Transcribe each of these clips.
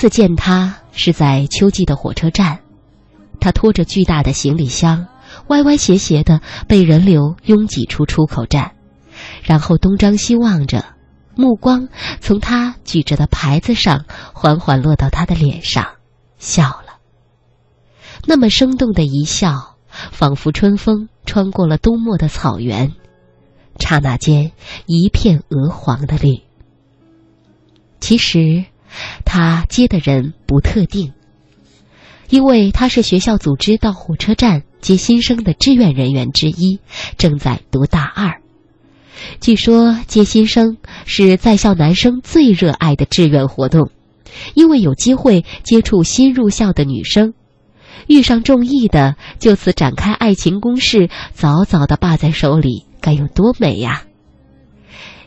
次见他是在秋季的火车站，他拖着巨大的行李箱，歪歪斜斜的被人流拥挤出出口站，然后东张西望着，目光从他举着的牌子上缓缓落到他的脸上，笑了。那么生动的一笑，仿佛春风穿过了冬末的草原，刹那间一片鹅黄的绿。其实。他接的人不特定，因为他是学校组织到火车站接新生的志愿人员之一，正在读大二。据说接新生是在校男生最热爱的志愿活动，因为有机会接触新入校的女生，遇上中意的就此展开爱情攻势，早早的霸在手里，该有多美呀！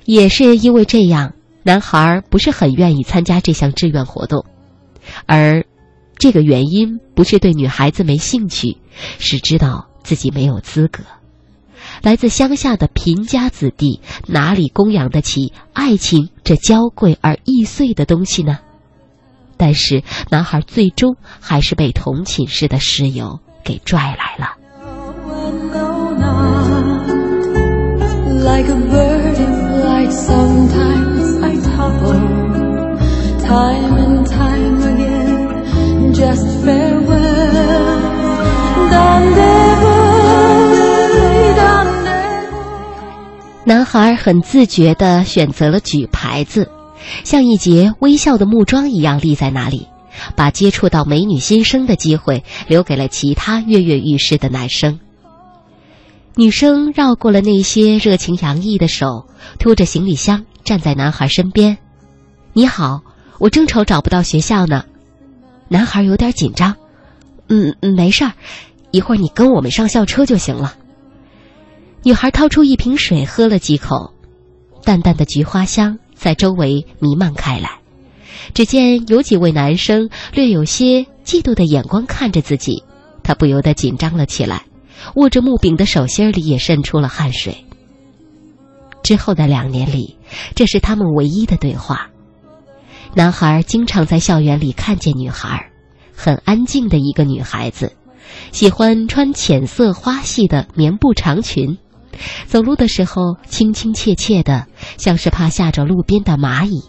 也是因为这样。男孩不是很愿意参加这项志愿活动，而这个原因不是对女孩子没兴趣，是知道自己没有资格。来自乡下的贫家子弟哪里供养得起爱情这娇贵而易碎的东西呢？但是男孩最终还是被同寝室的室友给拽来了。男孩很自觉地选择了举牌子，像一节微笑的木桩一样立在那里，把接触到美女新生的机会留给了其他跃跃欲试的男生。女生绕过了那些热情洋溢的手，拖着行李箱站在男孩身边。“你好，我正愁找不到学校呢。”男孩有点紧张。“嗯，没事儿，一会儿你跟我们上校车就行了。”女孩掏出一瓶水，喝了几口，淡淡的菊花香在周围弥漫开来。只见有几位男生略有些嫉妒的眼光看着自己，他不由得紧张了起来。握着木柄的手心里也渗出了汗水。之后的两年里，这是他们唯一的对话。男孩经常在校园里看见女孩，很安静的一个女孩子，喜欢穿浅色花系的棉布长裙，走路的时候亲亲切切的，像是怕吓着路边的蚂蚁，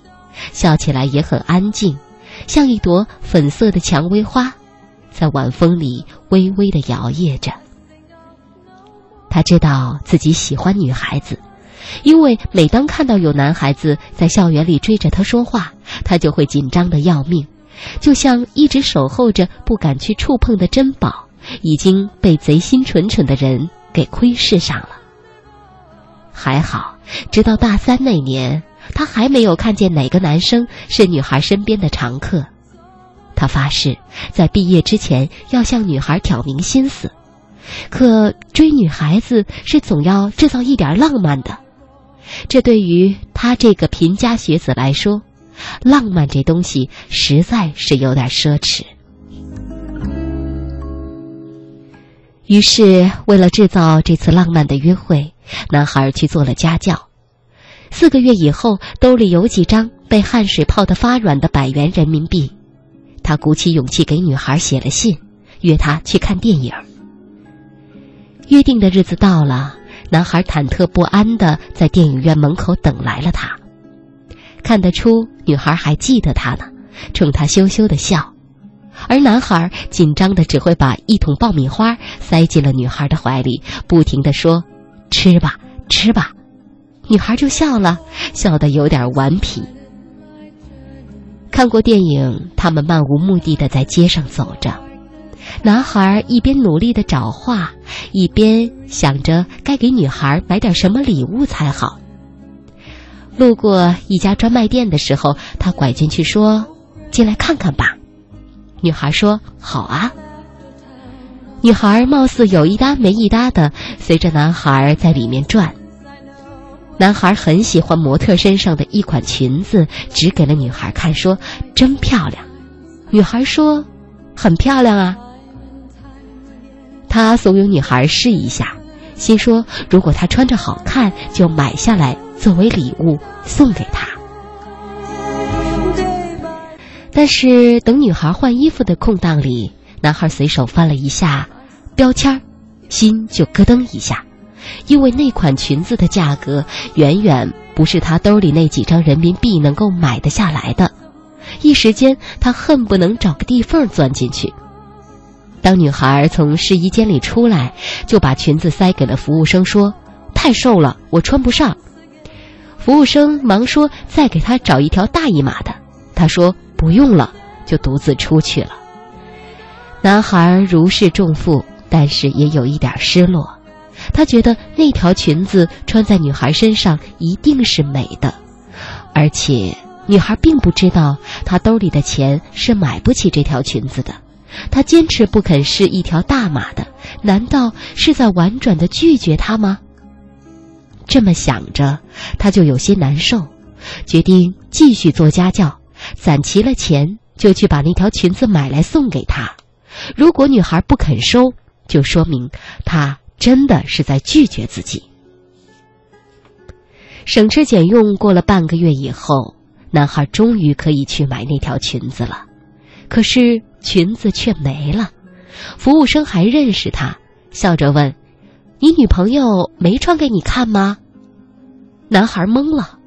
笑起来也很安静，像一朵粉色的蔷薇花，在晚风里微微的摇曳着。他知道自己喜欢女孩子，因为每当看到有男孩子在校园里追着他说话，他就会紧张的要命，就像一直守候着不敢去触碰的珍宝，已经被贼心蠢蠢的人给窥视上了。还好，直到大三那年，他还没有看见哪个男生是女孩身边的常客。他发誓，在毕业之前要向女孩挑明心思。可追女孩子是总要制造一点浪漫的，这对于他这个贫家学子来说，浪漫这东西实在是有点奢侈。于是，为了制造这次浪漫的约会，男孩去做了家教。四个月以后，兜里有几张被汗水泡得发软的百元人民币，他鼓起勇气给女孩写了信，约她去看电影。约定的日子到了，男孩忐忑不安的在电影院门口等来了他。看得出，女孩还记得他呢，冲他羞羞的笑，而男孩紧张的只会把一桶爆米花塞进了女孩的怀里，不停的说：“吃吧，吃吧。”女孩就笑了，笑得有点顽皮。看过电影，他们漫无目的的在街上走着。男孩一边努力的找画，一边想着该给女孩买点什么礼物才好。路过一家专卖店的时候，他拐进去说：“进来看看吧。”女孩说：“好啊。”女孩貌似有一搭没一搭的随着男孩在里面转。男孩很喜欢模特身上的一款裙子，指给了女孩看，说：“真漂亮。”女孩说：“很漂亮啊。”他怂恿女孩试一下，心说如果她穿着好看，就买下来作为礼物送给她。但是等女孩换衣服的空档里，男孩随手翻了一下标签心就咯噔一下，因为那款裙子的价格远远不是他兜里那几张人民币能够买得下来的。一时间，他恨不能找个地缝钻进去。当女孩从试衣间里出来，就把裙子塞给了服务生，说：“太瘦了，我穿不上。”服务生忙说：“再给她找一条大一码的。”她说：“不用了。”就独自出去了。男孩如释重负，但是也有一点失落。他觉得那条裙子穿在女孩身上一定是美的，而且女孩并不知道他兜里的钱是买不起这条裙子的。他坚持不肯试一条大码的，难道是在婉转的拒绝他吗？这么想着，他就有些难受，决定继续做家教，攒齐了钱就去把那条裙子买来送给她。如果女孩不肯收，就说明他真的是在拒绝自己。省吃俭用过了半个月以后，男孩终于可以去买那条裙子了。可是裙子却没了，服务生还认识他，笑着问：“你女朋友没穿给你看吗？”男孩懵了。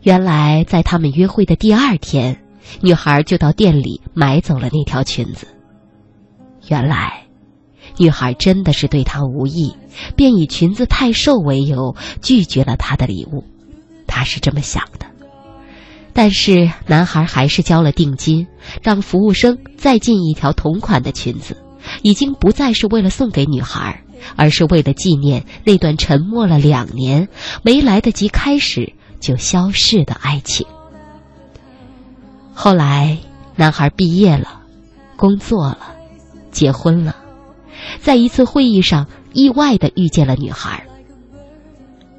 原来在他们约会的第二天，女孩就到店里买走了那条裙子。原来，女孩真的是对他无意，便以裙子太瘦为由拒绝了他的礼物。他是这么想的。但是男孩还是交了定金，让服务生再进一条同款的裙子，已经不再是为了送给女孩，而是为了纪念那段沉默了两年、没来得及开始就消逝的爱情。后来，男孩毕业了，工作了，结婚了，在一次会议上意外的遇见了女孩。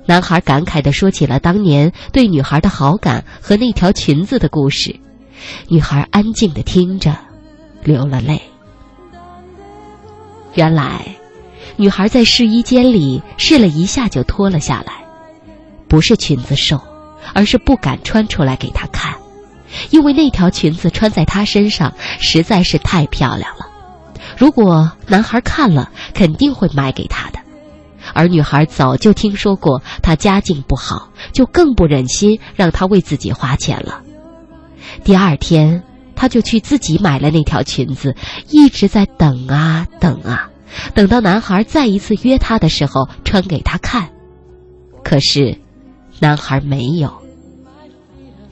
男孩感慨地说起了当年对女孩的好感和那条裙子的故事，女孩安静地听着，流了泪。原来，女孩在试衣间里试了一下就脱了下来，不是裙子瘦，而是不敢穿出来给他看，因为那条裙子穿在她身上实在是太漂亮了，如果男孩看了，肯定会买给她的。而女孩早就听说过他家境不好，就更不忍心让他为自己花钱了。第二天，她就去自己买了那条裙子，一直在等啊等啊，等到男孩再一次约她的时候穿给她看。可是，男孩没有。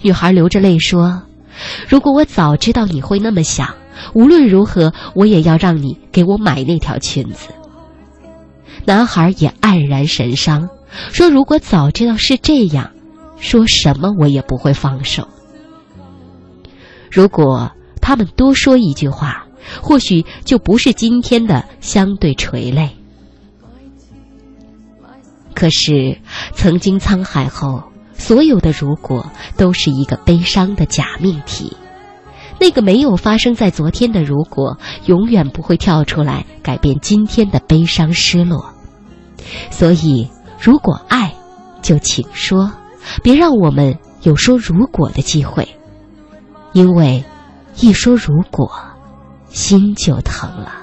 女孩流着泪说：“如果我早知道你会那么想，无论如何我也要让你给我买那条裙子。”男孩也黯然神伤，说：“如果早知道是这样，说什么我也不会放手。如果他们多说一句话，或许就不是今天的相对垂泪。可是，曾经沧海后，所有的如果都是一个悲伤的假命题。那个没有发生在昨天的如果，永远不会跳出来改变今天的悲伤失落。”所以，如果爱，就请说，别让我们有说如果的机会，因为一说如果，心就疼了。